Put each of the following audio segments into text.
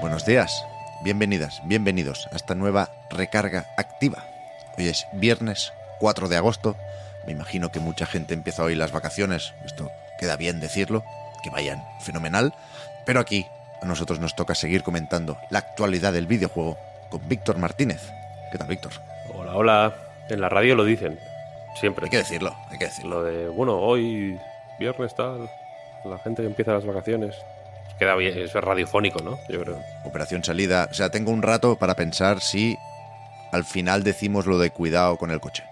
Buenos días, bienvenidas, bienvenidos a esta nueva recarga activa. Hoy es viernes 4 de agosto. Me imagino que mucha gente empieza hoy las vacaciones. Esto queda bien decirlo, que vayan fenomenal. Pero aquí a nosotros nos toca seguir comentando la actualidad del videojuego con Víctor Martínez. ¿Qué tal, Víctor? Hola, hola. En la radio lo dicen. Siempre. Hay que decirlo, hay que decirlo. Lo de, bueno, hoy, viernes tal, la gente que empieza las vacaciones. Queda bien, es radiofónico, ¿no? Yo creo. Operación salida. O sea, tengo un rato para pensar si al final decimos lo de cuidado con el coche.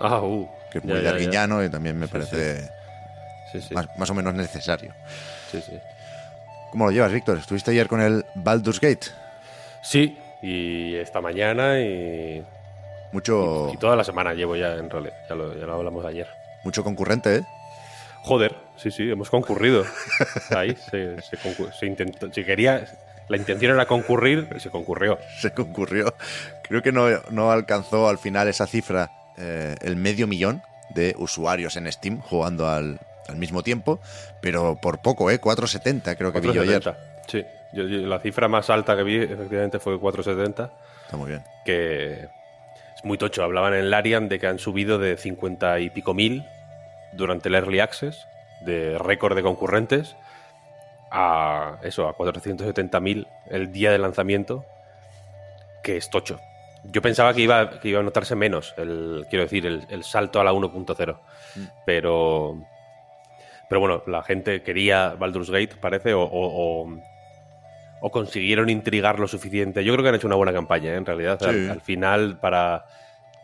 Ah, uh. Que es muy darguiñano y también me Sí, parece Sí, sí. Más, más o menos necesario. Sí, sí. ¿Cómo lo llevas, Víctor? ¿Estuviste ayer con el Baldur's Gate? Sí, y esta mañana y, Mucho, y toda la semana llevo ya, en realidad. Ya lo, ya lo hablamos ayer. mucho concurrente, ¿eh? Joder, sí, sí, hemos concurrido. Ahí se, se, se intentó. Si quería. La intención era concurrir y se concurrió. Se concurrió. Creo que no, no alcanzó al final esa cifra eh, el medio millón de usuarios en Steam jugando al, al mismo tiempo, pero por poco, ¿eh? 470 creo que vi yo ayer. 470. Sí, yo- yo- la cifra más alta que vi efectivamente fue 470. Está muy bien. que es muy tocho. Hablaban en Larian de que han subido de 50 y pico mil durante el Early Access, de récord de concurrentes, a eso, a 470 mil el día de lanzamiento, que es tocho. Yo pensaba que iba, que iba a notarse menos, el, quiero decir, el, el salto a la 1.0. Pero, pero bueno, la gente quería Baldur's Gate, parece, o, o- o- o consiguieron intrigar lo suficiente. Yo creo que han hecho una buena campaña, ¿eh? en realidad. Sí. Al, al final, para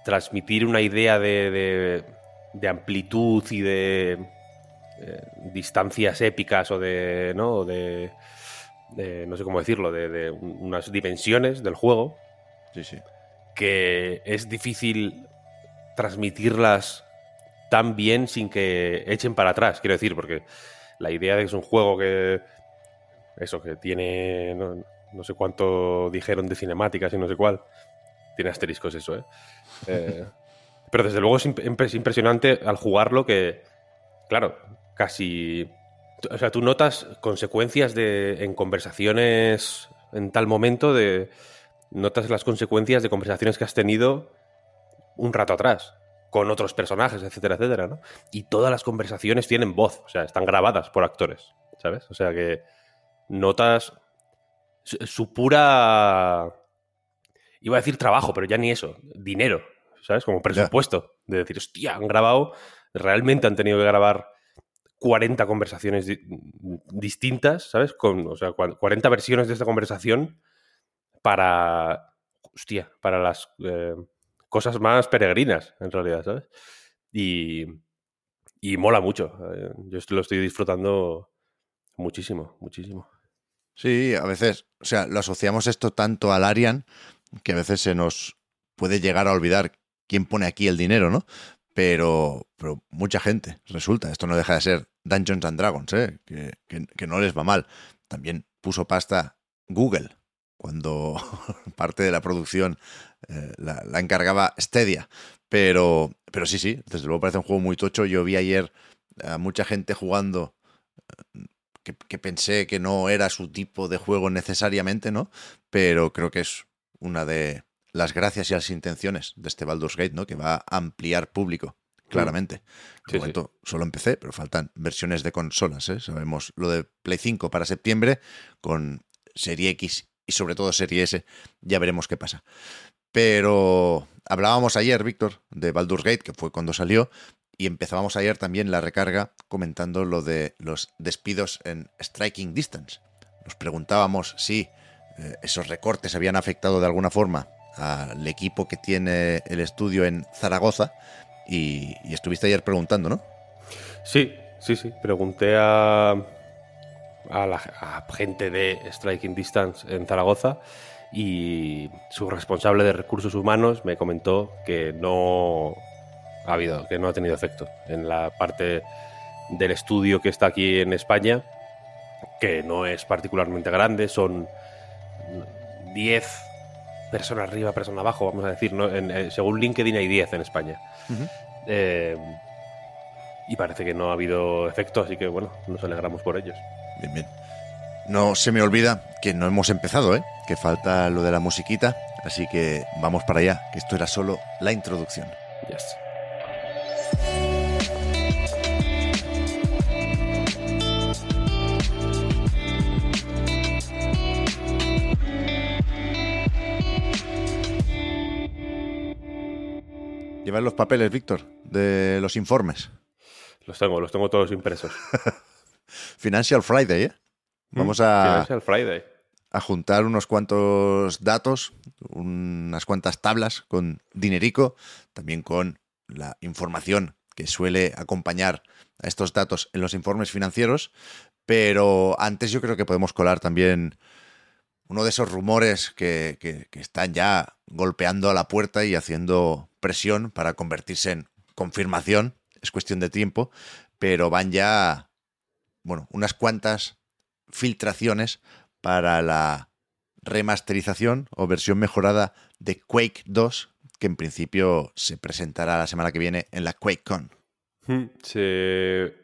transmitir una idea de, de- de amplitud y de eh, distancias épicas o de. ¿no? O de, de- no sé cómo decirlo, de, de un- unas dimensiones del juego Sí, sí. que es difícil transmitirlas tan bien sin que echen para atrás, quiero decir, porque la idea de que es un juego que eso, que tiene no, no sé cuánto dijeron de cinemáticas y no sé cuál, tiene asteriscos eso, ¿eh? Eh, pero desde luego es imp- es impresionante al jugarlo que, claro, casi... O sea, tú notas consecuencias de, en conversaciones en tal momento de... Notas las consecuencias de conversaciones que has tenido un rato atrás con otros personajes, etcétera, etcétera, ¿no? Y todas las conversaciones tienen voz, o sea, están grabadas por actores, ¿sabes? O sea que notas su, su pura... Iba a decir trabajo, pero ya ni eso, dinero, ¿sabes? Como presupuesto. De decir, hostia, han grabado, realmente han tenido que grabar 40 conversaciones di- distintas, ¿sabes? Con, o sea, cua- 40 versiones de esta conversación para, hostia, para las eh, cosas más peregrinas, en realidad, ¿sabes? Y, y mola mucho. eh, Yo lo estoy disfrutando muchísimo, muchísimo. Sí, a veces, o sea, lo asociamos esto tanto al Arian que a veces se nos puede llegar a olvidar quién pone aquí el dinero, ¿no? Pero, pero mucha gente, resulta, esto no deja de ser Dungeons and Dragons, ¿eh? que, que- no les va mal. También puso pasta Google cuando parte de la producción eh, la, la encargaba Stadia. Pero, pero sí, sí, desde luego parece un juego muy tocho. Yo vi ayer a mucha gente jugando eh, que, que pensé que no era su tipo de juego necesariamente, ¿no? Pero creo que es una de las gracias y las intenciones de este Baldur's Gate, ¿no? Que va a ampliar público, claramente. De Sí, momento solo empecé, pero faltan versiones de consolas, ¿eh? Sabemos lo de Play 5 para septiembre, con Serie X y sobre todo Serie S, ya veremos qué pasa. Pero hablábamos ayer, Víctor, de Baldur's Gate, que fue cuando salió, y empezábamos ayer también la recarga comentando lo de los despidos en Striking Distance. Nos preguntábamos si eh, esos recortes habían afectado de alguna forma al equipo que tiene el estudio en Zaragoza y, estuviste ayer preguntando, ¿no? Sí, Sí, sí, pregunté a, a la a gente de Striking Distance en Zaragoza y su responsable de recursos humanos me comentó que no ha habido, que no ha tenido efecto en la parte del estudio que está aquí en España, que no es particularmente grande, son 10 personas arriba, personas abajo, vamos a decir, ¿no? En, eh, según LinkedIn hay 10 en España. Eh, y parece que no ha habido efecto, así que bueno, nos alegramos por ellos. Bien, bien. No se me olvida que no hemos empezado, ¿eh? que falta lo de la musiquita, así que vamos para allá, que esto era solo la introducción. Llevas los papeles, Víctor, de los informes. Los tengo, los tengo todos impresos. Financial Friday, ¿eh? Vamos a, Financial Friday. a juntar unos cuantos datos, unas cuantas tablas con dinerico, también con la información que suele acompañar a estos datos en los informes financieros. Pero antes yo creo que podemos colar también uno de esos rumores que, están ya golpeando a la puerta y haciendo presión para convertirse en confirmación. Es cuestión de tiempo, pero van ya, bueno, unas cuantas filtraciones para la remasterización o versión mejorada de Quake 2, que en principio se presentará la semana que viene en la QuakeCon. Hmm, Se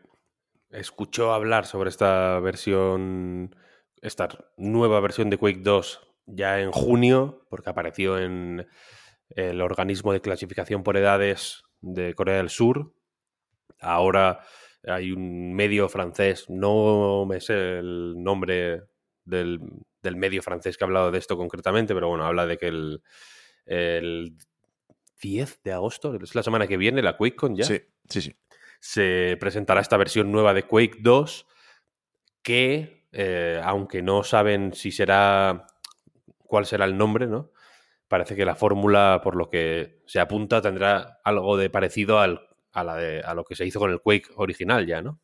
escuchó hablar sobre esta versión, esta nueva versión de Quake 2 ya en junio, porque apareció en el organismo de clasificación por edades de Corea del Sur. Ahora hay un medio francés, no me sé el nombre del, del medio francés que ha hablado de esto concretamente, pero bueno, habla de que el, el 10 de agosto, es la semana que viene, la QuakeCon ya Sí, sí, sí. se presentará esta versión nueva de Quake 2 que, eh, aunque no saben si será cuál será el nombre, ¿no? Parece que la fórmula, por lo que se apunta, tendrá algo de parecido al- a, la de- a lo que se hizo con el Quake original ya, ¿no?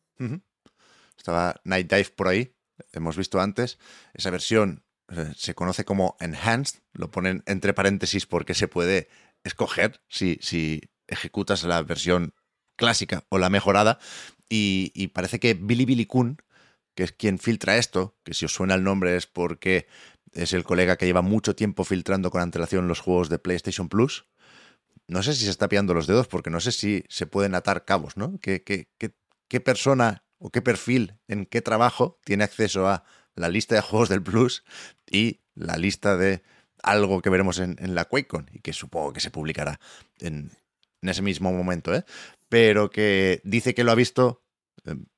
Estaba Night Dive por ahí, hemos visto antes. Esa versión eh, se conoce como Enhanced, lo ponen entre paréntesis porque se puede escoger si, si ejecutas la versión clásica o la mejorada. Y, y parece que Billy Billy Kun, que es quien filtra esto, que si os suena el nombre es porque es el colega que lleva mucho tiempo filtrando con antelación los juegos de PlayStation Plus. No sé si se está pillando los dedos porque no sé si se pueden atar cabos, ¿no? ¿Qué, qué, qué, persona o qué perfil en qué trabajo tiene acceso a la lista de juegos del Plus y la lista de algo que veremos en, en la QuakeCon y que supongo que se publicará en, en ese mismo momento, ¿eh? Pero que dice que lo ha visto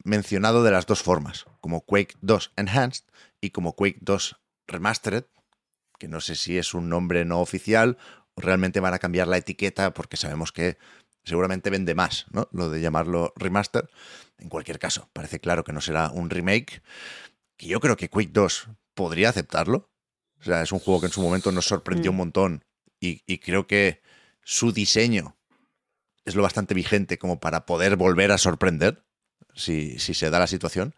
mencionado de las dos formas, como Quake 2 Enhanced y como Quake 2 Remastered, que no sé si es un nombre no oficial o realmente van a cambiar la etiqueta porque sabemos que seguramente vende más, ¿no? Lo de llamarlo remaster. En cualquier caso, parece claro que no será un remake, que yo creo que Quake 2 podría aceptarlo. O sea, es un juego que en su momento nos sorprendió Mm. un montón y, y creo que su diseño es lo bastante vigente como para poder volver a sorprender si, si se da la situación.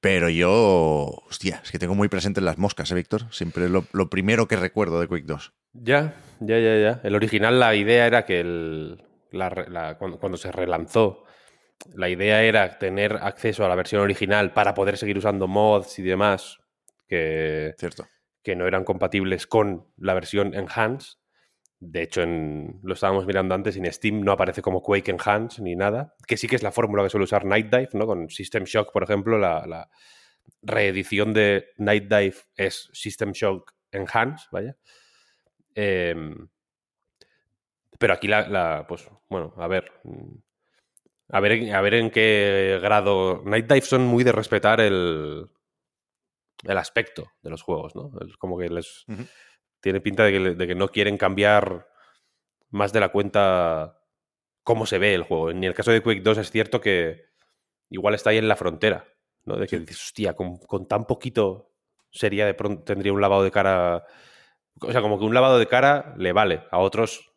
Pero yo, hostia, es que tengo muy presente las moscas, ¿eh, Víctor? Siempre es lo, lo primero que recuerdo de Quake 2. Ya, ya, ya, ya. El original, la idea era que el, la re- la- cuando, cuando se relanzó, la idea era tener acceso a la versión original para poder seguir usando mods y demás que, Cierto. que no eran compatibles con la versión Enhanced. De hecho, en, lo estábamos mirando antes, en Steam no aparece como Quake Enhanced ni nada, que sí que es la fórmula que suele usar Night Dive, ¿no? Con System Shock, por ejemplo, la, reedición de Night Dive es System Shock Enhanced, vaya. Em, pero aquí la, pues, bueno, a ver. mm, A ver, a ver en qué grado. Night Dive son muy de respetar el, el aspecto de los juegos, ¿no? Es como que les. Tiene pinta de que, le- de que no quieren cambiar más de la cuenta cómo se ve el juego. En el caso de Quake 2 es cierto que igual está ahí en la frontera, ¿no? De que dices, hostia, con, con tan poquito sería de pronto, tendría un lavado de cara. O sea, como que un lavado de cara le vale. A otros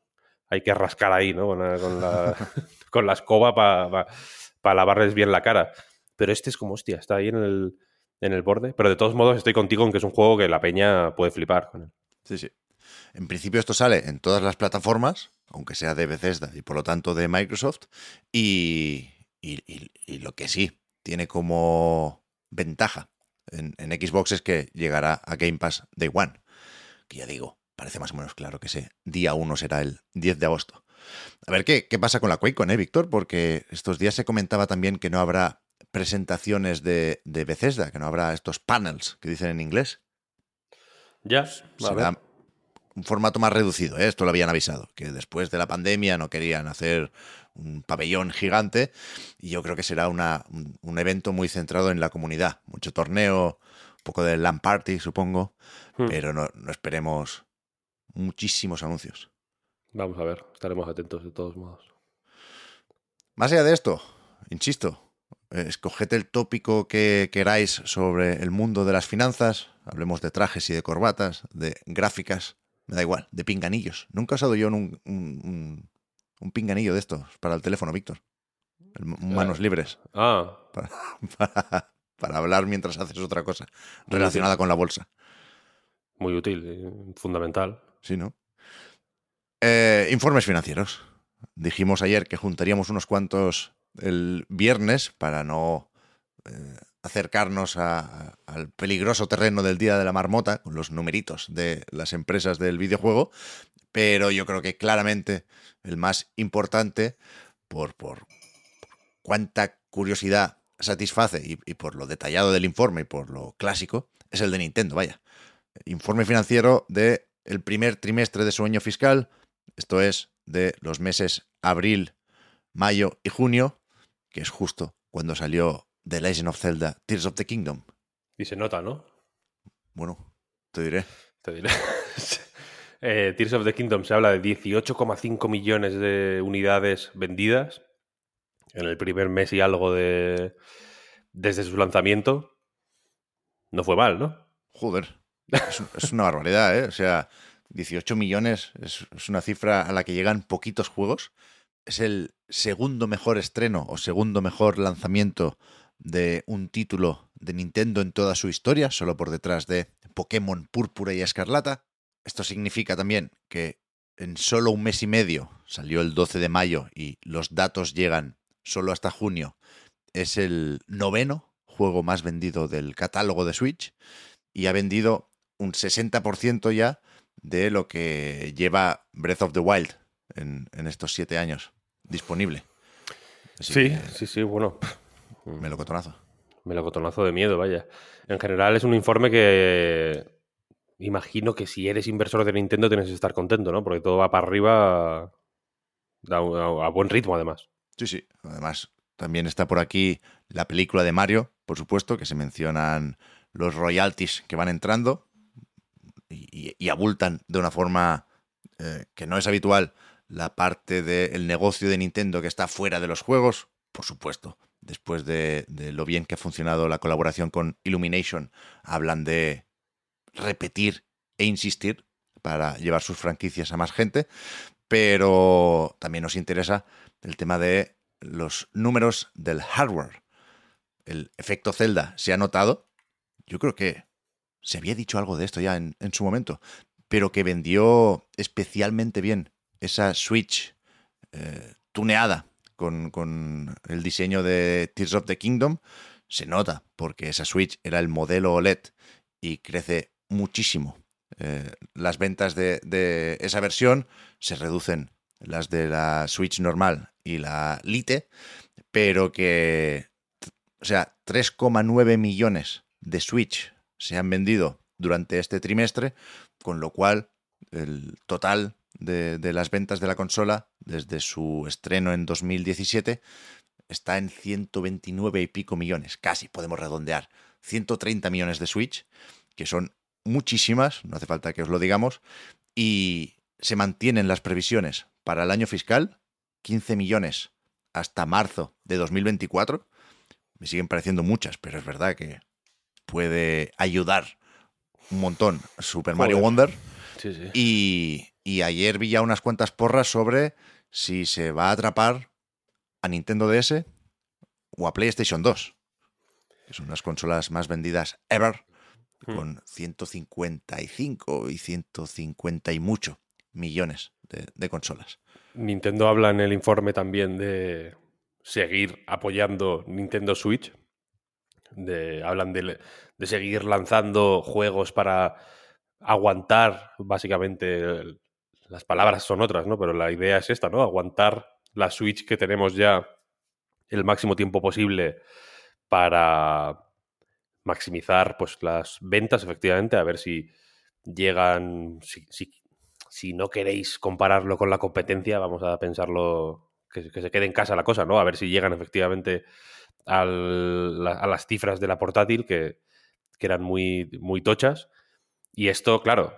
hay que rascar ahí, ¿no? Con la, con la, con la escoba para lavarles bien la cara. pero este es como, hostia, está ahí en el, en el borde. Pero de todos modos estoy contigo en que es un juego que la peña puede flipar con él. Sí, sí. En principio esto sale en todas las plataformas, aunque sea de Bethesda y por lo tanto de Microsoft. Y, y, lo que sí tiene como ventaja en, en, Xbox es que llegará a Game Pass Day One. Que ya digo, parece más o menos claro que ese día 1 será el 10 de agosto. A ver qué, qué pasa con la QuakeCon, ¿eh, Víctor? Porque estos días se comentaba también que no habrá presentaciones de, de Bethesda, que no habrá estos panels que dicen en inglés. Ya, será un formato más reducido, ¿eh? esto lo habían avisado, que después de la pandemia no querían hacer un pabellón gigante y yo creo que será una, un, evento muy centrado en la comunidad, mucho torneo, un poco de LAN party supongo, hmm. pero no, no esperemos muchísimos anuncios. Vamos a ver, estaremos atentos de todos modos. Más allá de esto, insisto, escoged el tópico que queráis sobre el mundo de las finanzas, hablemos de trajes y de corbatas, de gráficas, me da igual, de pinganillos. Nunca he usado yo un, un, pinganillo de estos para el teléfono, Víctor. Manos ah. libres. Ah. Para, hablar mientras haces otra cosa relacionada con la bolsa. Muy útil, fundamental. Sí, ¿no? Eh, informes financieros. Dijimos ayer que juntaríamos unos cuantos el viernes para no eh, acercarnos al peligroso terreno del Día de la Marmota con los numeritos de las empresas del videojuego, pero yo creo que claramente el más importante por, por, cuánta curiosidad satisface y, por lo detallado del informe y por lo clásico es el de Nintendo, vaya. Informe financiero de el primer trimestre de su año fiscal, esto es de los meses abril, mayo y junio, que es justo cuando salió The Legend of Zelda Tears of the Kingdom. Y se nota, ¿no? Bueno, te diré. Te diré. Eh, Tears of the Kingdom se habla de 18,5 millones de unidades vendidas en el primer mes y algo de desde su lanzamiento. No fue mal, ¿no? Joder. Es, una barbaridad, ¿eh? O sea, 18 millones es, es una cifra a la que llegan poquitos juegos. Es el segundo mejor estreno o segundo mejor lanzamiento de un título de Nintendo en toda su historia, solo por detrás de Pokémon Púrpura y Escarlata. Esto significa también que en solo un mes y medio, salió el 12 de mayo y los datos llegan solo hasta junio, es el noveno juego más vendido del catálogo de Switch y ha vendido un 60% ya de lo que lleva Breath of the Wild en, estos siete años disponible. sí, sí, sí, bueno, Melocotonazo. Melocotonazo de miedo, vaya. En general es un informe que imagino que si eres inversor de Nintendo tienes que estar contento, ¿no? Porque todo va para arriba a, buen ritmo, además. Sí, sí. Además, también está por aquí la película de Mario, por supuesto, que se mencionan los royalties que van entrando y, abultan de una forma eh, que no es habitual la parte del negocio de Nintendo que está fuera de los juegos, por supuesto después de, lo bien que ha funcionado la colaboración con Illumination, hablan de repetir e insistir para llevar sus franquicias a más gente, pero también nos interesa el tema de los números del hardware. El efecto Zelda se ha notado, yo creo que se había dicho algo de esto ya en, su momento, pero que vendió especialmente bien esa Switch eh, tuneada con, el diseño de Tears of the Kingdom, se nota, porque esa Switch era el modelo OLED y crece muchísimo. Eh, las ventas de, esa versión se reducen las de la Switch normal y la Lite, pero que, o sea, 3,9 millones de Switch se han vendido durante este trimestre, con lo cual el total de, las ventas de la consola desde su estreno en 2017 está en 129 y pico millones, casi podemos redondear, 130 millones de Switch, que son muchísimas, no hace falta que os lo digamos, y se mantienen las previsiones para el año fiscal, 15 millones hasta marzo de 2024. Me siguen pareciendo muchas, pero es verdad que puede ayudar un montón Super Mario Wonder. Y, y ayer vi ya unas cuantas porras sobre si se va a atrapar a Nintendo DS o a PlayStation 2. que son las consolas más vendidas ever, Hmm. con 155 y 150 y mucho millones de, de consolas. Nintendo habla en el informe también de seguir apoyando Nintendo Switch. De, hablan de, de seguir lanzando juegos para aguantar, básicamente, el- las palabras son otras, ¿no? Pero la idea es esta, ¿no? Aguantar la Switch que tenemos ya el máximo tiempo posible para maximizar pues las ventas, efectivamente, a ver si llegan, si, si- no queréis compararlo con la competencia, vamos a pensarlo que, que se quede en casa la cosa, ¿no? A ver si llegan efectivamente a las cifras de la portátil que, que eran muy, muy tochas. Y esto, claro,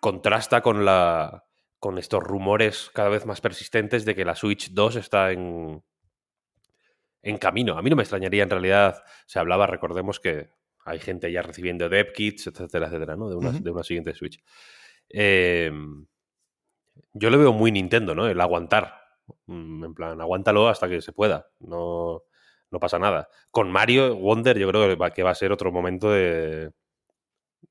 contrasta con la con estos rumores cada vez más persistentes de que la Switch 2 está en, en camino. A mí no me extrañaría en realidad, se hablaba, recordemos que hay gente ya recibiendo dev kits, etcétera, etcétera, ¿no? De una, de una siguiente Switch. Eh, yo lo veo muy Nintendo, ¿no? El aguantar. Mm, En plan, aguántalo hasta que se pueda. No, no pasa nada. Con Mario Wonder, yo creo que va, que va a ser otro momento de,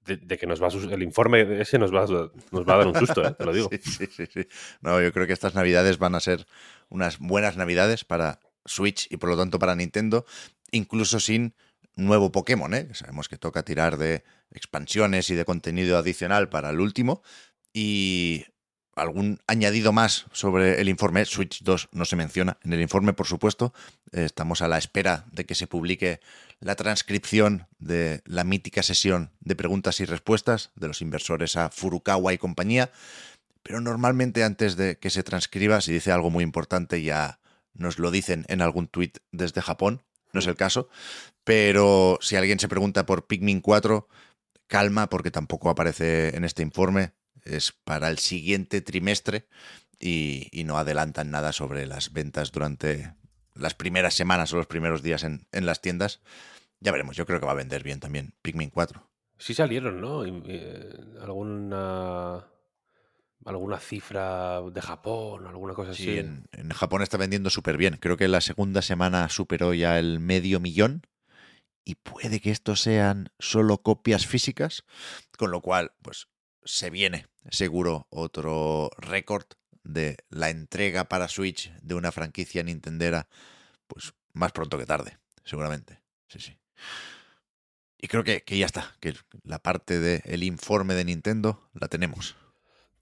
de, que nos va a el informe ese nos va, nos va a dar un susto, ¿eh? te lo digo. Sí, sí, sí. No, yo creo que estas navidades van a ser unas buenas navidades para Switch y por lo tanto para Nintendo, incluso sin nuevo Pokémon, ¿eh? Sabemos que toca tirar de expansiones y de contenido adicional para el último. Y algún añadido más sobre el informe. Switch 2 no se menciona en el informe, por supuesto. Eh, Estamos a la espera de que se publique la transcripción de la mítica sesión de preguntas y respuestas de los inversores a Furukawa y compañía. Pero normalmente antes de que se transcriba, si dice algo muy importante, ya nos lo dicen en algún tuit desde Japón. No es el caso. Pero si alguien se pregunta por Pikmin 4, calma, porque tampoco aparece en este informe. Es para el siguiente trimestre y, y no adelantan nada sobre las ventas durante las primeras semanas o los primeros días en, en las tiendas. Ya veremos, yo creo que va a vender bien también Pikmin 4. Sí salieron, ¿no? Eh, alguna alguna cifra de Japón, alguna cosa así. Sí, en, en Japón está vendiendo súper bien. Creo que la segunda semana superó ya el medio millón. Y puede que estos sean solo copias físicas, con lo cual, pues, se viene seguro otro récord de la entrega para Switch de una franquicia nintendera, pues, más pronto que tarde, seguramente. Sí, sí. Y creo que, que ya está, que la parte del informe de Nintendo la tenemos.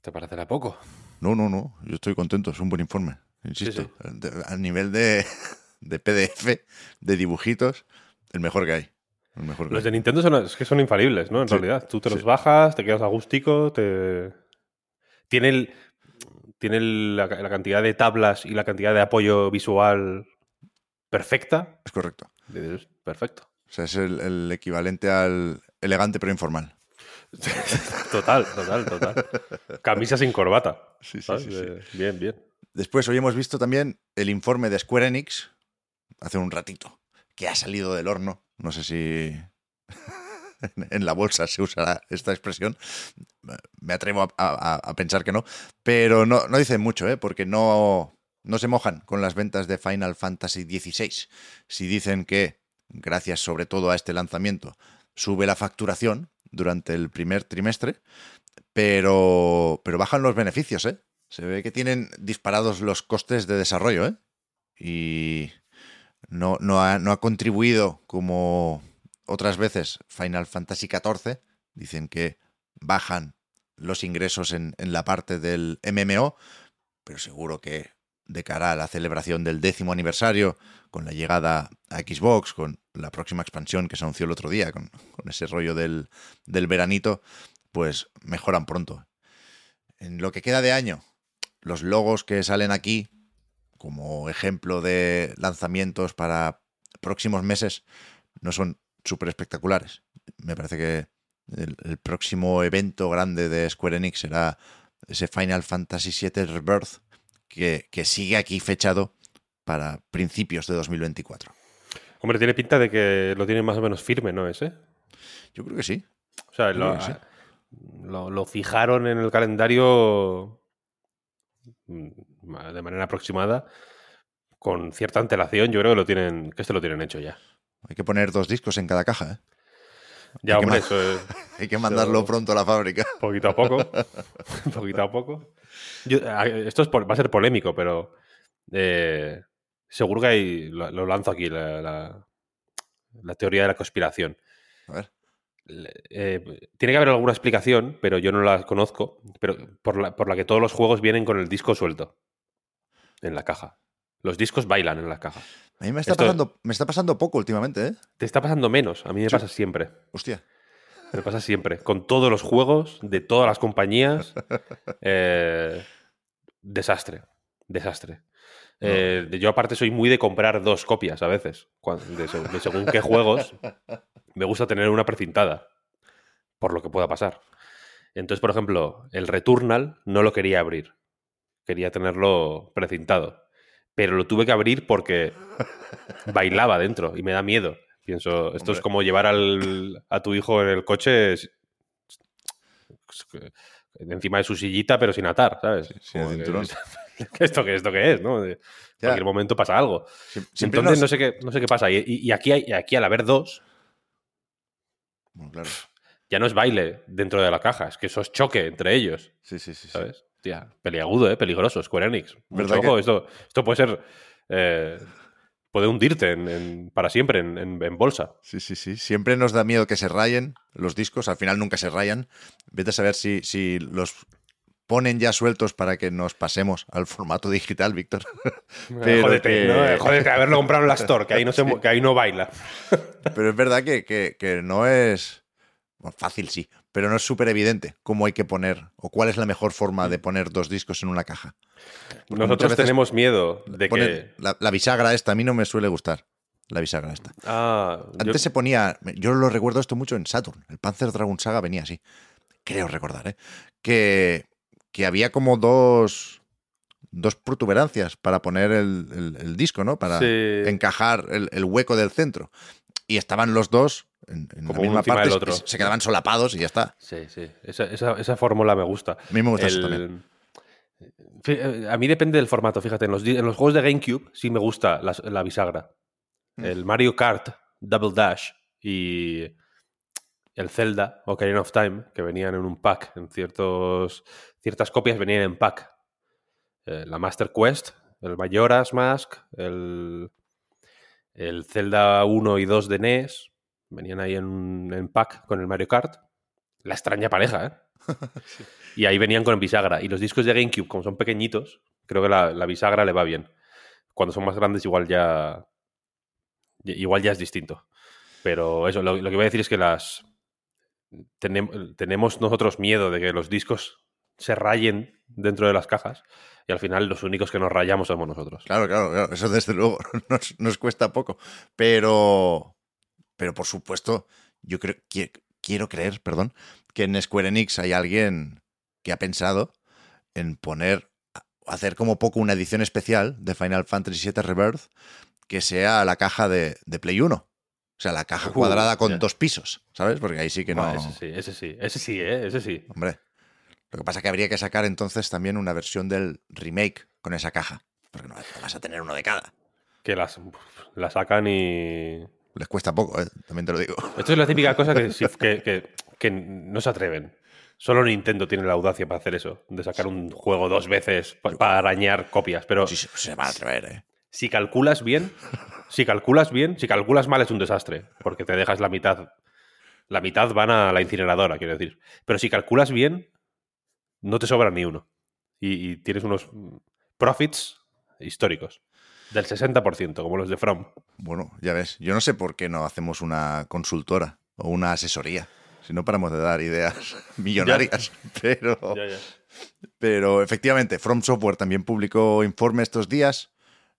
¿Te parecerá poco? No, no, no. Yo estoy contento. Es un buen informe. Insisto. sí. De- A nivel de, de PDF, de dibujitos, el mejor que hay. Mejor Los de. Nintendo son, es que son infalibles, ¿no? En Sí, realidad. Tú te los bajas, te quedas a gustico, te... Tiene, el, tiene el- la, la cantidad de tablas y la cantidad de apoyo visual perfecta. Es correcto. Es Perfecto. O sea, es el, el equivalente al elegante pero informal. Total, total, total. Camisa sin corbata. Sí, sí, sí, sí. Bien, bien. Después hoy hemos visto también el informe de Square Enix, hace un ratito, que ha salido del horno. No sé si en la bolsa se usará esta expresión. Me atrevo a pensar que no. Pero no, no dicen mucho, ¿eh? porque no, no se mojan con las ventas de Final Fantasy XVI. Si dicen que, gracias sobre todo a este lanzamiento, sube la facturación durante el primer trimestre, pero, pero bajan los beneficios, ¿eh? Se ve que tienen disparados los costes de desarrollo, ¿eh? Y no, no, ha, no ha contribuido como otras veces Final Fantasy XIV. Dicen que bajan los ingresos en, en la parte del MMO, pero seguro que de cara a la celebración del décimo aniversario, con la llegada a Xbox, con la próxima expansión que se anunció el otro día, con, con ese rollo del, del veranito, pues mejoran pronto. En lo que queda de año, los logos que salen aquí, como ejemplo de lanzamientos para próximos meses, no son súper espectaculares. Me parece que el, el próximo evento grande de Square Enix será ese Final Fantasy VII Rebirth, que, que sigue aquí fechado para principios de 2024. Hombre, tiene pinta de que lo tienen más o menos firme, ¿no? Ese. Yo creo que sí. O sea, lo, sí. lo- lo fijaron en el calendario mm, de manera aproximada, con cierta antelación. Yo creo que lo tienen, que este lo tienen hecho ya. Hay que poner dos discos en cada caja, ¿eh? Ya, Hay hombre, eso es Hay que mandarlo Eso- pronto a la fábrica. poquito a poco. poquito a poco. Yo- esto es va a ser polémico, pero eh, seguro que hay. Lo, lo lanzo aquí, la, la- la teoría de la conspiración. A ver. Eh, tiene que haber alguna explicación, pero yo no la conozco, pero por la, por la que todos los juegos vienen con el disco suelto en la caja. Los discos bailan en la caja. A mí me está, Esto- pasando, me está pasando poco últimamente, ¿eh? Te está pasando menos, a mí me Sí. pasa siempre. Hostia. Me pasa siempre. Con todos los juegos, de todas las compañías. eh, desastre. Desastre. Eh, yo aparte soy muy de comprar dos copias a veces. de según qué juegos. Me gusta tener una precintada. Por lo que pueda pasar. Entonces, por ejemplo, el Returnal no lo quería abrir. Quería tenerlo precintado. Pero lo tuve que abrir porque bailaba dentro y me da miedo. Pienso, esto Hombre. es como llevar al- a tu hijo en el coche encima de su sillita, pero sin atar, ¿sabes? sin el que-. ¿Esto qué, esto qué es? ¿no? En cualquier momento pasa algo. Siempre Entonces nos- no, sé qué, no sé qué pasa. Y, aquí, hay- aquí al haber dos, Bueno, claro. ya no es baile dentro de la caja, es que eso es choque entre ellos. Sí, sí, sí. sí. Tía, peliagudo, ¿eh? Peligroso, Square Enix. Mucho ¿Verdad que- ojo, esto, esto puede ser. eh, puede hundirte en- en- para siempre en, bolsa. Sí, sí, sí. Siempre nos da miedo que se rayen los discos. Al final nunca se rayan. Vete a saber si, si los ponen ya sueltos para que nos pasemos al formato digital, Víctor. Pero jódete, que- ¿no? Jódete, haberlo comprado en la Store, que ahí no, se, mu- que ahí no baila. Pero es verdad que, que- que no es... bueno, fácil, sí. Pero no es súper evidente cómo hay que poner o cuál es la mejor forma de poner dos discos en una caja. Porque Nosotros tenemos miedo de que. la, la bisagra esta, a mí no me suele gustar. La bisagra esta. Ah, yo- Antes se ponía, yo lo recuerdo esto mucho en Saturn, el Panzer Dragon Saga venía así, creo recordar, ¿eh? que, que había como dos, dos protuberancias para poner el, el- el disco, ¿no? Para Sí. encajar el, el hueco del centro. Y estaban los dos en, en Como la misma parte, del otro. se- quedaban solapados y ya está. Sí, sí. Esa, esa- esa fórmula me gusta. A mí me gusta eso El- también. Fí- eh, A mí depende del formato, fíjate. En los, en los juegos de GameCube sí me gusta la, la bisagra. Mm. El Mario Kart, Double Dash y el Zelda, Ocarina of Time, que venían en un pack. En ciertos, ciertas copias venían en pack. Eh, la Master Quest, el Majora's Mask, el, el Zelda 1 y 2 de NES, venían ahí en, en pack con el Mario Kart. La extraña pareja, ¿eh? Y ahí venían con bisagra. Y los discos de GameCube, como son pequeñitos, creo que la, la bisagra le va bien. Cuando son más grandes, igual ya. Igual ya es distinto. Pero eso, lo, lo que voy a decir es que las. tenem- tenemos nosotros miedo de que los discos se rayen dentro de las cajas. Y al final los únicos que nos rayamos somos nosotros. Claro, claro, claro, eso desde luego nos, nos cuesta poco. Pero, pero por supuesto, yo creo, qui- quiero creer, perdón, que en Square Enix hay alguien que ha pensado en poner, hacer como poco una edición especial de Final Fantasy VII Rebirth que sea la caja de, de Play 1. O sea, la caja Uh, cuadrada con dos pisos, ¿sabes? Porque ahí sí que no... Ese sí, ese sí, ese sí, ¿eh? ese sí. Hombre, lo que pasa es que habría que sacar entonces también una versión del remake con esa caja. Porque no, no vas a tener uno de cada. Que las, la sacan y. Les cuesta poco, ¿eh? también te lo digo. Esto es la típica cosa que, que, que- que no se atreven. Solo Nintendo tiene la audacia para hacer eso, de sacar un juego dos veces pa- para arañar copias. Pero Sí, se, van a atrever, ¿eh? si calculas bien, si calculas bien, si calculas mal es un desastre, porque te dejas la mitad. La mitad van a la incineradora, quiero decir. Pero si calculas bien, no te sobra ni uno. Y, y tienes unos profits históricos. Del 60%, como los de From. Bueno, ya ves, yo no sé por qué no hacemos una consultora o una asesoría. Si no paramos de dar ideas millonarias. Pero, pero efectivamente, From Software también publicó informe estos días.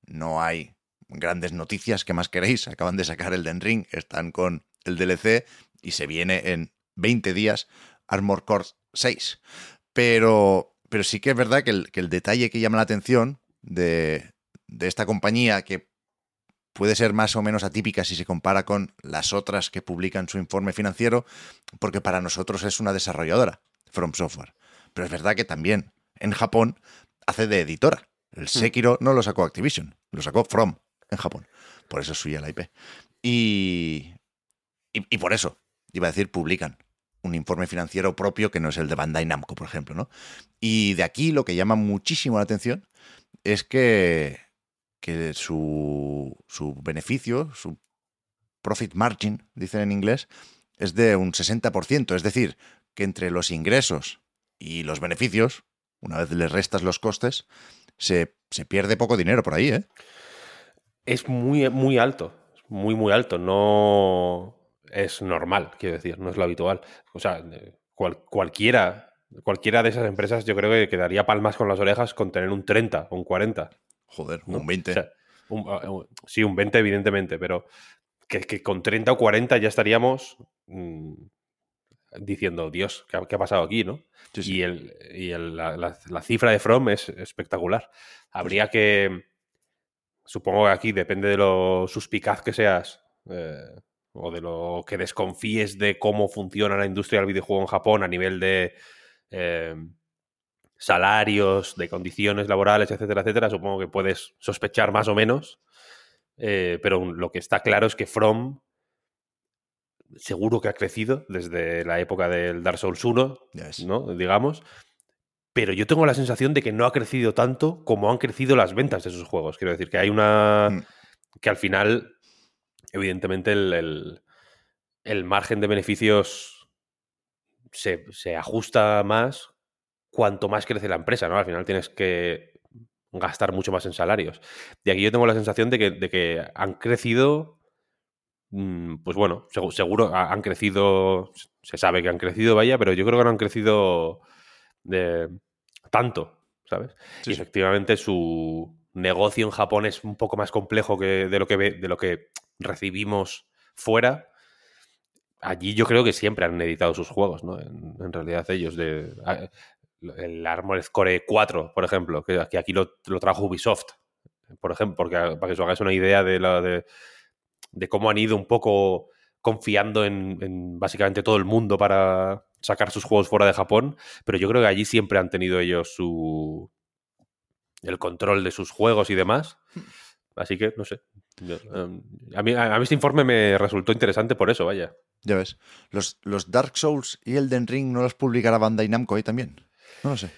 No hay grandes noticias. ¿Qué más queréis? Acaban de sacar el Den Ring, están con el DLC y se viene en 20 días Armor Core 6. Pero, pero sí que es verdad que el, que el detalle que llama la atención de, de esta compañía, que puede ser más o menos atípica si se compara con las otras que publican su informe financiero, porque para nosotros es una desarrolladora, From Software. Pero es verdad que también en Japón hace de editora. El Sekiro no lo sacó Activision, lo sacó From en Japón. Por eso es suya la IP. Y, y, y por eso, iba a decir, publican un informe financiero propio que no es el de Bandai Namco, por ejemplo, ¿no? Y de aquí lo que llama muchísimo la atención es que, que su, su beneficio, su profit margin, dicen en inglés, es de un 60%. Es decir, que entre los ingresos y los beneficios, una vez le restas los costes, se, se pierde poco dinero por ahí, ¿eh? Es muy, muy alto. Muy, muy alto. No es normal, quiero decir, no es lo habitual. O sea, cual, cualquiera, cualquiera de esas empresas yo creo que quedaría palmas con las orejas con tener un 30 o un 40. Joder, ¿no? un 20. O sea, un- uh, uh, sí, un 20 evidentemente, pero que, que con 30 o 40 ya estaríamos mm, diciendo, Dios, ¿qué ha, qué ha pasado aquí? ¿no? Sí, sí. Y, el, y el- la, la- la cifra de From es espectacular. Habría que, supongo que aquí depende de lo suspicaz que seas eh, o de lo que desconfíes de cómo funciona la industria del videojuego en Japón a nivel de eh, salarios, de condiciones laborales, etcétera, etcétera. Supongo que puedes sospechar más o menos. Eh, pero lo que está claro es que From seguro que ha crecido desde la época del Dark Souls 1, Ya ves. ¿no? Digamos. Pero yo tengo la sensación de que no ha crecido tanto como han crecido las ventas de sus juegos. Quiero decir que hay una. Mm. que al final, evidentemente, el, el- el margen de beneficios se, se ajusta más cuanto más crece la empresa, ¿no? Al final tienes que gastar mucho más en salarios. Y aquí yo tengo la sensación de que, de que han crecido. mm, Pues bueno, segu- seguro ha- han crecido. Se sabe que han crecido, vaya, pero yo creo que no han crecido de tanto, ¿sabes? Sí, y efectivamente su negocio en Japón es un poco más complejo que de lo que de lo que recibimos fuera. Allí yo creo que siempre han editado sus juegos, ¿no? En, en realidad ellos de el Armored Core 4, por ejemplo, que, aquí lo, lo trajo Ubisoft, por ejemplo, porque para que os hagáis una idea de la de, de cómo han ido un poco confiando en, en básicamente todo el mundo para sacar sus juegos fuera de Japón, pero yo creo que allí siempre han tenido ellos su el control de sus juegos y demás. Así que, no sé. Yo, em, a, mí, a mí este informe me resultó interesante por eso, vaya. Ya ves. Los, los Dark Souls y Elden Ring no los publicará Bandai Namco ahí también. No lo sé.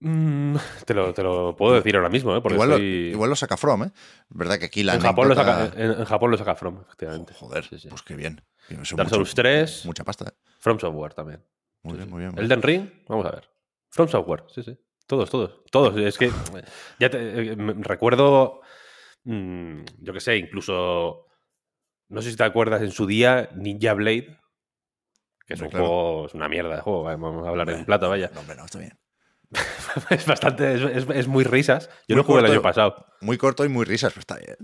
Mm, te, lo, te lo puedo decir ahora mismo, ¿eh? Porque Igual, lo, igual lo saca From, ¿eh? Verdad que aquí la en, Japón lo saca, en, en Japón lo saca From, efectivamente. Joder, Sí, sí. pues qué bien. Dark Souls 3, Mucha pasta, ¿eh? From Software también. Muy Sí, bien, muy bien. Elden Ring, vamos a ver. From Software, sí, sí. Todos, todos. Todos. Es que ya te, eh, me- recuerdo, mm, yo qué sé, incluso, no sé si te acuerdas en su día, Ninja Blade, que es un claro. juego, es una mierda de juego, vamos a hablar en Hombre, plata, vaya. No, hombre, no, está bien. es bastante, es, es- es muy risas. Yo Muy lo jugué el año pasado. Muy corto y muy risas, pero está bien.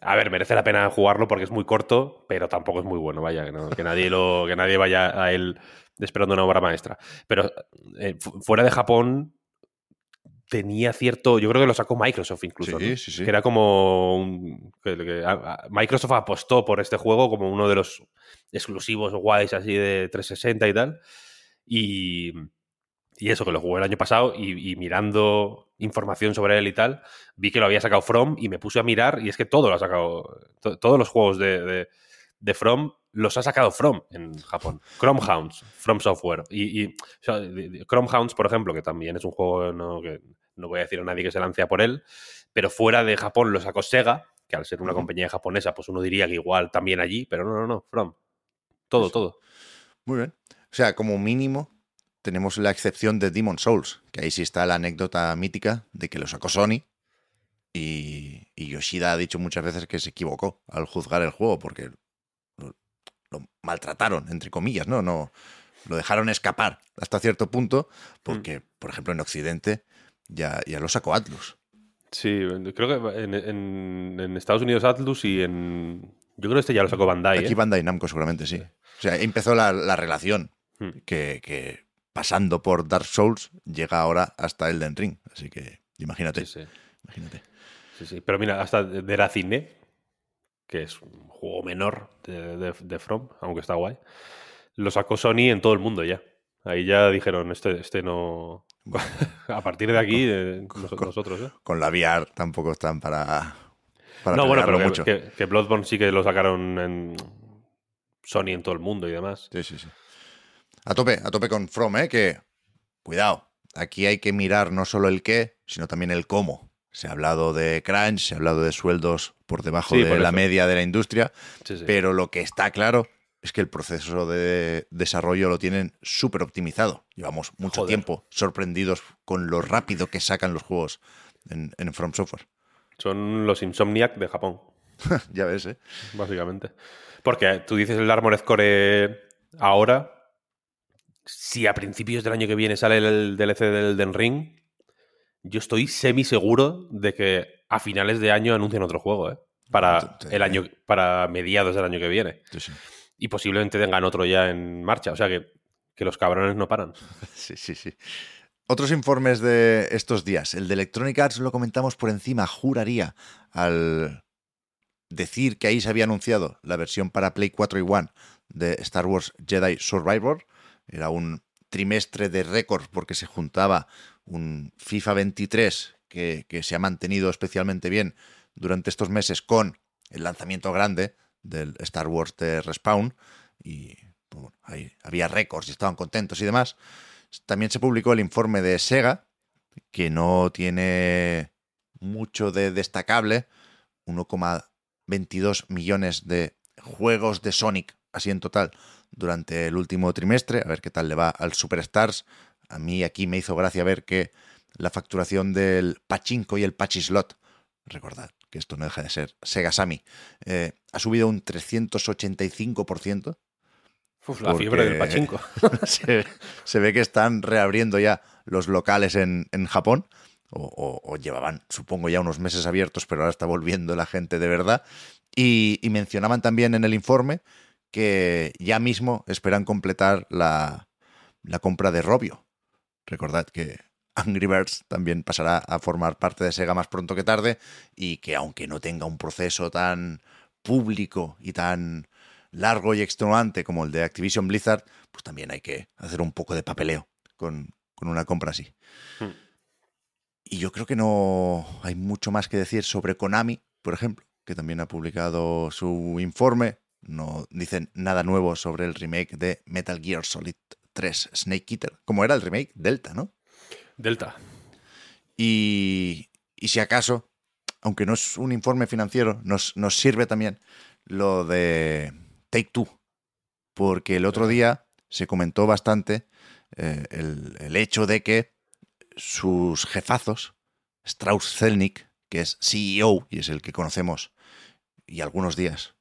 A ver, merece la pena jugarlo porque es muy corto, pero tampoco es muy bueno, vaya, que, no- que nadie, lo, que nadie vaya a él esperando una obra maestra. Pero eh, fu- fuera de Japón tenía cierto, yo creo que lo sacó Microsoft incluso, Sí, ¿no? sí, sí. que era como un- que- que a- a- Microsoft apostó por este juego como uno de los exclusivos guays así de 360 y tal. Y, y eso, que lo jugué el año pasado y, y mirando información sobre él y tal, vi que lo había sacado From y me puse a mirar y es que todo lo ha sacado, to- todos los juegos de, de- de From los ha sacado From en Japón. Chrome Hounds, From Software. Y, y, o sea, Chrome Hounds, por ejemplo, que también es un juego no, que no voy a decir a nadie que se lance a por él, pero fuera de Japón lo sacó Sega, que al ser una compañía japonesa, pues uno diría que igual también allí, pero no, no, no, From. Todo, todo. Muy bien. O sea, como mínimo, tenemos la excepción de Demon Souls, que ahí sí está la anécdota mítica de que lo sacó Sony. Y, y Yoshida ha dicho muchas veces que se equivocó al juzgar el juego porque lo, lo maltrataron, entre comillas, ¿no? no Lo dejaron escapar hasta cierto punto porque, por ejemplo, en Occidente ya, ya lo sacó Atlus. Sí, creo que en, en- en Estados Unidos Atlus y en... Yo creo que este ya lo sacó Bandai, Aquí ¿eh? Bandai Namco seguramente sí. O sea, empezó la, la relación Hmm. que, que pasando por Dark Souls llega ahora hasta Elden Ring. Así que imagínate, Sí, sí, imagínate. sí, sí. Pero mira, hasta Deracine, que es un juego menor de, de- de From, aunque está guay, lo sacó Sony en todo el mundo ya. Ahí ya dijeron, este, este no... A partir de aquí, eh, nos- con- nosotros, ¿eh? Con la VR tampoco están para... para no, bueno, pero mucho. que- que Bloodborne sí que lo sacaron en Sony en todo el mundo y demás. Sí, sí, sí. A tope, a tope con From, ¿eh? Que, cuidado, aquí hay que mirar no solo el qué, sino también el cómo. Se ha hablado de crunch, se ha hablado de sueldos por debajo Sí, de por la media de la industria, Sí, sí. pero lo que está claro es que el proceso de desarrollo lo tienen súper optimizado. Llevamos mucho Joder. tiempo sorprendidos con lo rápido que sacan los juegos en, en From Software. Son los Insomniac de Japón, ya ves, ¿eh? básicamente. Porque tú dices el Armored Core ahora. Si a principios del año que viene sale el DLC del Den Ring, yo estoy semi seguro de que a finales de año anuncian otro juego, ¿eh? Para el año, para mediados del año que viene. Sí, sí. Y posiblemente tengan otro ya en marcha. O sea que, que los cabrones no paran. Sí, sí, sí. Otros informes de estos días. El de Electronic Arts lo comentamos por encima, juraría, al decir que ahí se había anunciado la versión para Play 4 y One de Star Wars Jedi Survivor. Era un trimestre de récord porque se juntaba un FIFA 23 que, que se ha mantenido especialmente bien durante estos meses con el lanzamiento grande del Star Wars de Respawn. Y pues, ahí había récords y estaban contentos y demás. También se publicó el informe de Sega, que no tiene mucho de destacable, 1,22 millones de juegos de Sonic, así en total, durante el último trimestre, a ver qué tal le va al Superstars. A mí aquí me hizo gracia ver que la facturación del Pachinko y el Pachislot, recordad que esto no deja de ser Sega Sammy, eh, ha subido un 385%. Uf, la fiebre del pachinko. se, se ve que están reabriendo ya los locales en, en Japón. O, o- o llevaban, supongo, ya unos meses abiertos, pero ahora está volviendo la gente de verdad. Y, y mencionaban también en el informe que ya mismo esperan completar la, la compra de Robio. Recordad que Angry Birds también pasará a formar parte de Sega más pronto que tarde y que aunque no tenga un proceso tan público y tan largo y extenuante como el de Activision Blizzard, pues también hay que hacer un poco de papeleo con, con una compra así. Hmm. Y yo creo que no hay mucho más que decir sobre Konami, por ejemplo, que también ha publicado su informe. No dicen nada nuevo sobre el remake de Metal Gear Solid 3 Snake Eater. Como era el remake? Delta, ¿no? Delta. Y, y si acaso, aunque no es un informe financiero, nos, nos sirve también lo de Take Two. Porque el otro día se comentó bastante eh, el, el hecho de que sus jefazos, Strauss Zelnick, que es CEO y es el que conocemos, y algunos días,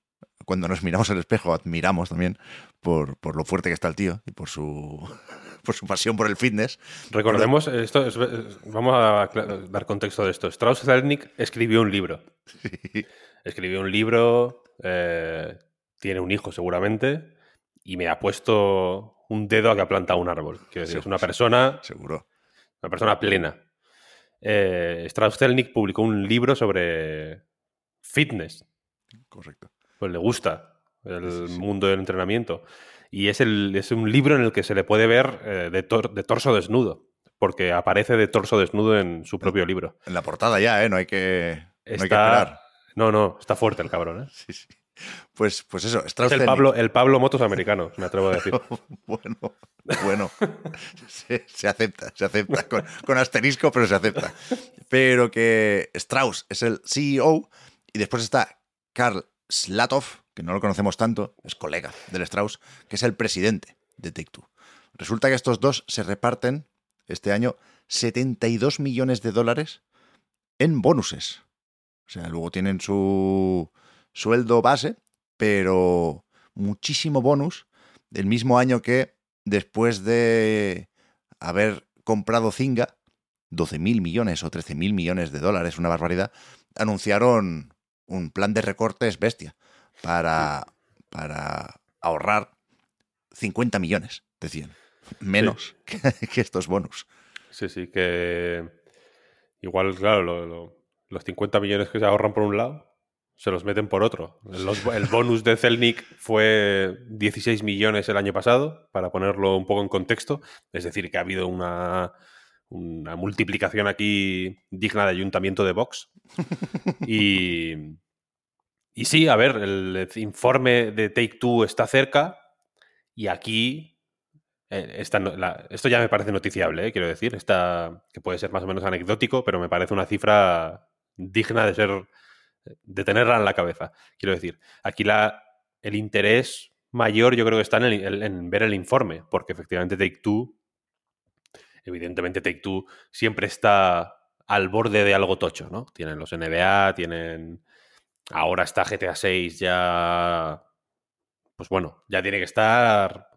cuando nos miramos al espejo, admiramos también por, por lo fuerte que está el tío y por su, por su pasión por el fitness. Recordemos, esto es- es- vamos a dar contexto de esto. Strauss Zelnick escribió un libro. Escribió un libro, eh, tiene un hijo seguramente, y me ha puesto un dedo a que ha plantado un árbol. Quiero decir, Sí, es una sí. persona, Seguro. una persona plena. Eh, Strauss Zelnick publicó un libro sobre fitness. Correcto. Pues le gusta el Sí, sí, sí. mundo del entrenamiento. Y es, el, es un libro en el que se le puede ver eh, de, tor- de torso desnudo, porque aparece de torso desnudo en su propio libro. En la portada ya, ¿eh? No hay que, no hay que Está- esperar. No, no, está fuerte el cabrón. ¿eh? Sí, sí. Pues, pues eso, Strauss Es el. Pablo, el Pablo Motos americano, me atrevo a decir. bueno, bueno. Se, se acepta, se acepta. Con, con asterisco, pero se acepta. Pero que Strauss es el CEO y después está Karl Slatov, que no lo conocemos tanto, es colega del Strauss, que es el presidente de Take-Two. Resulta que estos dos se reparten este año 72 millones de dólares en bonuses. O sea, luego tienen su sueldo base, pero muchísimo bonus del mismo año que después de haber comprado Zynga, 12.000 millones o 13.000 millones de dólares, una barbaridad, anunciaron un plan de recortes bestia para, para ahorrar 50 millones, decían. Menos que, que estos bonus. Sí, sí, que igual, claro, lo- lo- los 50 millones que se ahorran por un lado se los meten por otro. Los- el bonus de Zelnick fue 16 millones el año pasado, para ponerlo un poco en contexto. Es decir, que ha habido una, una multiplicación aquí digna de ayuntamiento de Vox. Y, y sí, a ver, el informe de Take Two está cerca y aquí eh, esto ya me parece noticiable, eh, quiero decir, está, que puede ser más o menos anecdótico, pero me parece una cifra digna de ser, de tenerla en la cabeza. Quiero decir, aquí la, el interés mayor yo creo que está en, ver el informe, porque efectivamente Take Two, evidentemente Take Two siempre está al borde de algo tocho, ¿no? Tienen los NBA, tienen... Ahora está GTA 6 ya... Pues bueno, ya tiene que estar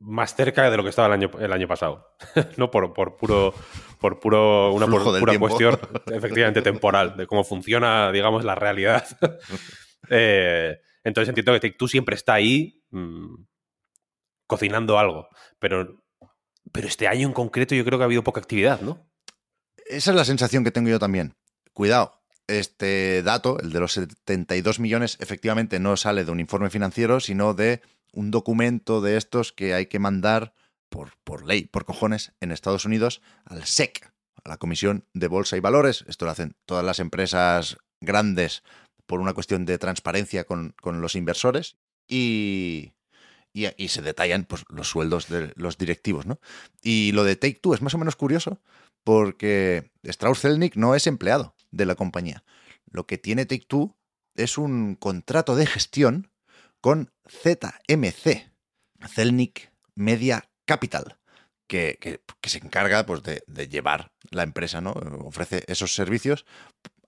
más cerca de lo que estaba el año, el año pasado. no por, por, puro, por puro, una pura cuestión efectivamente temporal, de cómo funciona, digamos, la realidad. Eh, entonces entiendo que tú siempre está ahí mm, cocinando algo. Pero, pero este año en concreto yo creo que ha habido poca actividad, ¿no? Esa es la sensación que tengo yo también. Cuidado, este dato, el de los 72 millones, efectivamente no sale de un informe financiero, sino de un documento de estos que hay que mandar por, por ley, por cojones, en Estados Unidos al SEC, a la Comisión de Bolsa y Valores. Esto lo hacen todas las empresas grandes por una cuestión de transparencia con, los inversores y, y, se detallan pues, los sueldos de los directivos. ¿no? Y lo de Take Two es más o menos curioso porque Strauss Zelnick no es empleado de la compañía. Lo que tiene Take Two es un contrato de gestión con ZMC, Celnic Media Capital, que, se encarga pues, de, llevar la empresa, ¿no? Ofrece esos servicios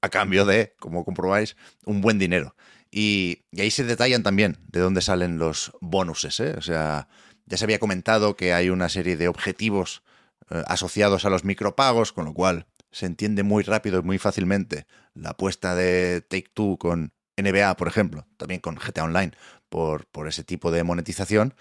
a cambio de, como comprobáis, un buen dinero. Y, ahí se detallan también de dónde salen los bonuses. ¿eh? O sea, ya se había comentado que hay una serie de objetivos eh, asociados a los micropagos, con lo cual se entiende muy rápido y muy fácilmente la apuesta de Take Two con NBA, por ejemplo, también con GTA Online, por, por, ese tipo de monetización,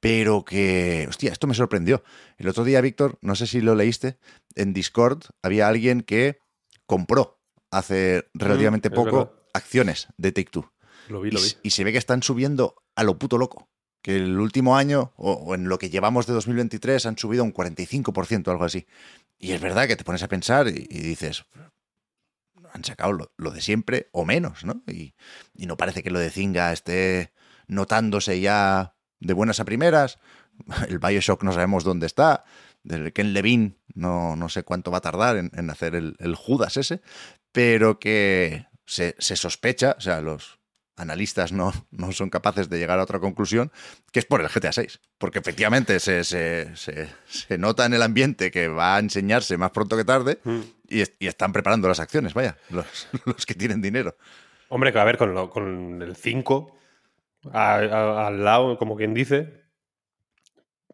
pero que, hostia, esto me sorprendió. El otro día, Víctor, no sé si lo leíste, en Discord había alguien que compró hace mm, relativamente poco acciones de Take Two. Lo vi, lo vi. Y, se ve que están subiendo a lo puto loco. Que el último año, o, en lo que llevamos de 2023, han subido un 45%, algo así. Y es verdad que te pones a pensar y dices, han sacado lo, de siempre o menos, ¿no? Y, no parece que lo de Zinga esté notándose ya de buenas a primeras. El Bioshock no sabemos dónde está. Del Ken Levine no, no sé cuánto va a tardar en, hacer el, Judas ese. Pero que se, se, sospecha, o sea, los, analistas no, no son capaces de llegar a otra conclusión, que es por el GTA 6. Porque efectivamente se, se, se, nota en el ambiente que va a enseñarse más pronto que tarde mm. y, y, están preparando las acciones, vaya, los, los, que tienen dinero. Hombre, que a ver, con, con el 5 al lado, como quien dice,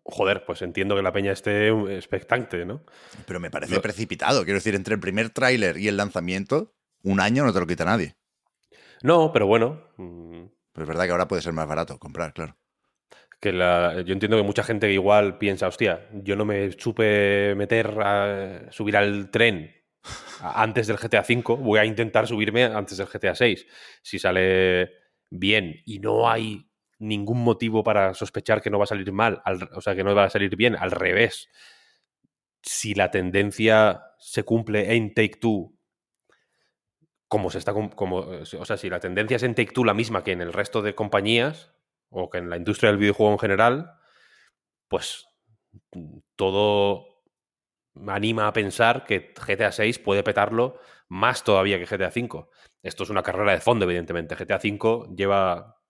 joder, pues entiendo que la peña esté expectante, ¿no? Pero me parece precipitado. Quiero decir, entre el primer tráiler y el lanzamiento, un año no te lo quita nadie. No, pero bueno. Mm, pero es verdad que ahora puede ser más barato comprar, claro. Que la, yo entiendo que mucha gente igual piensa, hostia, yo no me supe meter a subir al tren antes del GTA V, voy a intentar subirme antes del GTA VI. Si sale bien y no hay ningún motivo para sospechar que no va a salir mal, o sea, que no va a salir bien, al revés. Si la tendencia se cumple en Take Two como se está como o sea si la tendencia es en Take Two la misma que en el resto de compañías o que en la industria del videojuego en general pues todo anima a pensar que GTA 6 puede petarlo más todavía que GTA 5 esto es una carrera de fondo evidentemente. GTA 5 lleva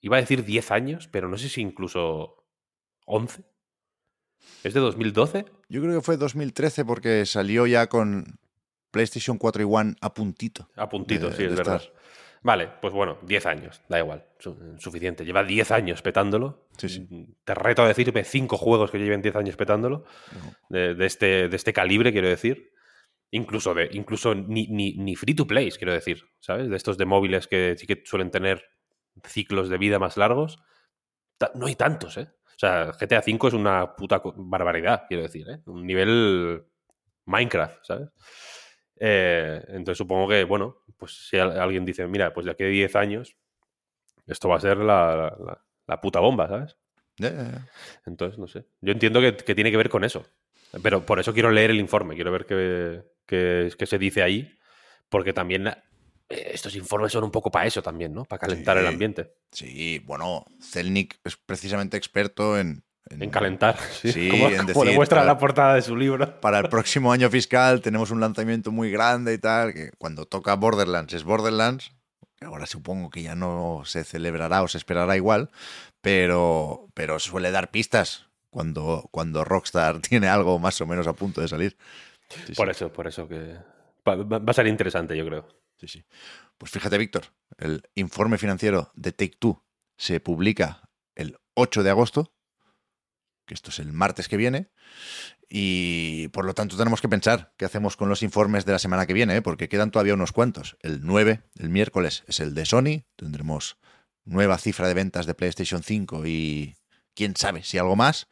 iba a decir 10 años pero no sé si incluso 11 ¿Es de 2012? Yo creo que fue 2013 porque salió ya con PlayStation 4 y One a puntito. A puntito, sí, es verdad. Vale, pues bueno, 10 años, da igual, suficiente. Lleva 10 años petándolo. Te reto a decirme 5 juegos que lleven 10 años petándolo, de, este, de este calibre, quiero decir. Incluso, de, incluso ni, ni, free to play, quiero decir, ¿sabes? De estos de móviles que sí que suelen tener ciclos de vida más largos. No hay tantos, ¿eh? O sea, GTA V es una puta barbaridad, quiero decir, ¿eh? Un nivel Minecraft, ¿sabes? Eh, entonces supongo que, bueno, pues si alguien dice, mira, pues de aquí a 10 años, esto va a ser la, puta bomba, ¿sabes? Entonces, no sé. Yo entiendo que, tiene que ver con eso. Pero por eso quiero leer el informe, quiero ver qué, qué, se dice ahí, porque también eh, estos informes son un poco para eso también, ¿no? Para calentar el ambiente. Sí, bueno, Zelnik es precisamente experto en... En calentar. Sí, Sí, como, en como demuestra para- la portada de su libro. Para el próximo año fiscal tenemos un lanzamiento muy grande y tal, que cuando toca Borderlands es Borderlands, ahora supongo que ya no se celebrará o se esperará igual, pero, pero suele dar pistas cuando, cuando Rockstar tiene algo más o menos a punto de salir. Sí, Por sí, eso, por eso que va, va- va a ser interesante, yo creo. sí, sí. Pues fíjate, Víctor, el informe financiero de Take Two se publica el 8 de agosto, que esto es el martes que viene, y por lo tanto tenemos que pensar qué hacemos con los informes de la semana que viene, ¿eh? porque quedan todavía unos cuantos. El 9, el miércoles, es el de Sony, tendremos nueva cifra de ventas de PlayStation 5 y quién sabe si algo más.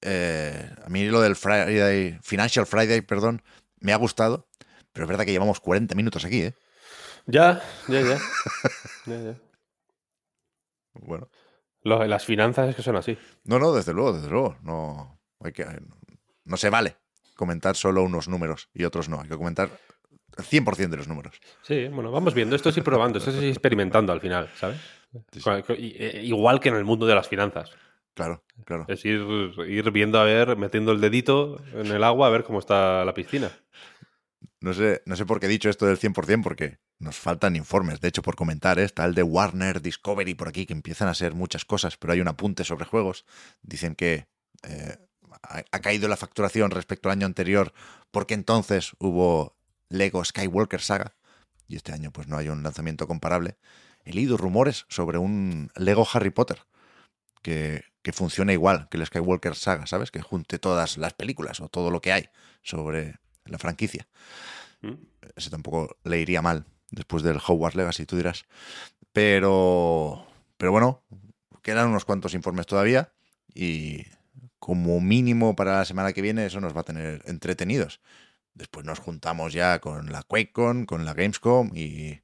Eh, a mí lo del Friday, Financial Friday, perdón, me ha gustado, pero es verdad que llevamos 40 minutos aquí, ¿eh? Ya, ya, ya. Ya, ya. Bueno. Lo- las finanzas es que son así. No, no, desde luego, desde luego. No, hay que, no se vale comentar solo unos números y otros no. Hay que comentar el 100% de los números. Sí, bueno, vamos viendo. Esto es ir probando, esto es ir experimentando al final, ¿sabes? Sí, sí. Eh, Igual que en el mundo de las finanzas. Claro, claro. Es ir, ir viendo a ver, metiendo el dedito en el agua a ver cómo está la piscina. No sé, no sé por qué he dicho esto del 100%, porque nos faltan informes, de hecho, por comentar. ¿eh? Está el de Warner, Discovery por aquí, que empiezan a ser muchas cosas, pero hay un apunte sobre juegos. Dicen que eh, ha, caído la facturación respecto al año anterior, porque entonces hubo Lego Skywalker Saga, y este año pues no hay un lanzamiento comparable. He leído rumores sobre un Lego Harry Potter, que, que funcione igual que el Skywalker Saga, ¿sabes? Que junte todas las películas o todo lo que hay sobre la franquicia ¿Mm? ese tampoco le iría mal después del Hogwarts Legacy, tú dirás. Pero, pero bueno, quedan unos cuantos informes todavía y como mínimo para la semana que viene eso nos va a tener entretenidos. Después nos juntamos ya con la QuakeCon, con la Gamescom y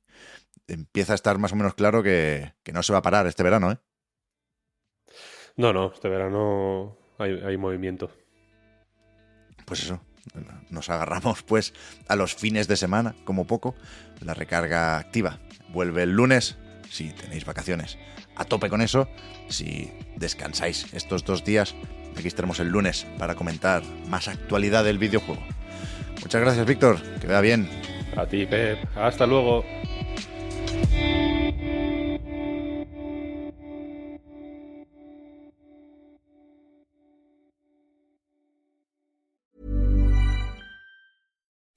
empieza a estar más o menos claro que, que no se va a parar este verano, ¿eh? No, no, este verano hay, hay movimiento. Pues eso, nos agarramos pues a los fines de semana, como poco. La recarga activa vuelve el lunes, si tenéis vacaciones. A tope con eso, si descansáis estos dos días, aquí estaremos el lunes para comentar más actualidad del videojuego. Muchas gracias, Víctor, que vea bien. A ti, Pep. Hasta luego.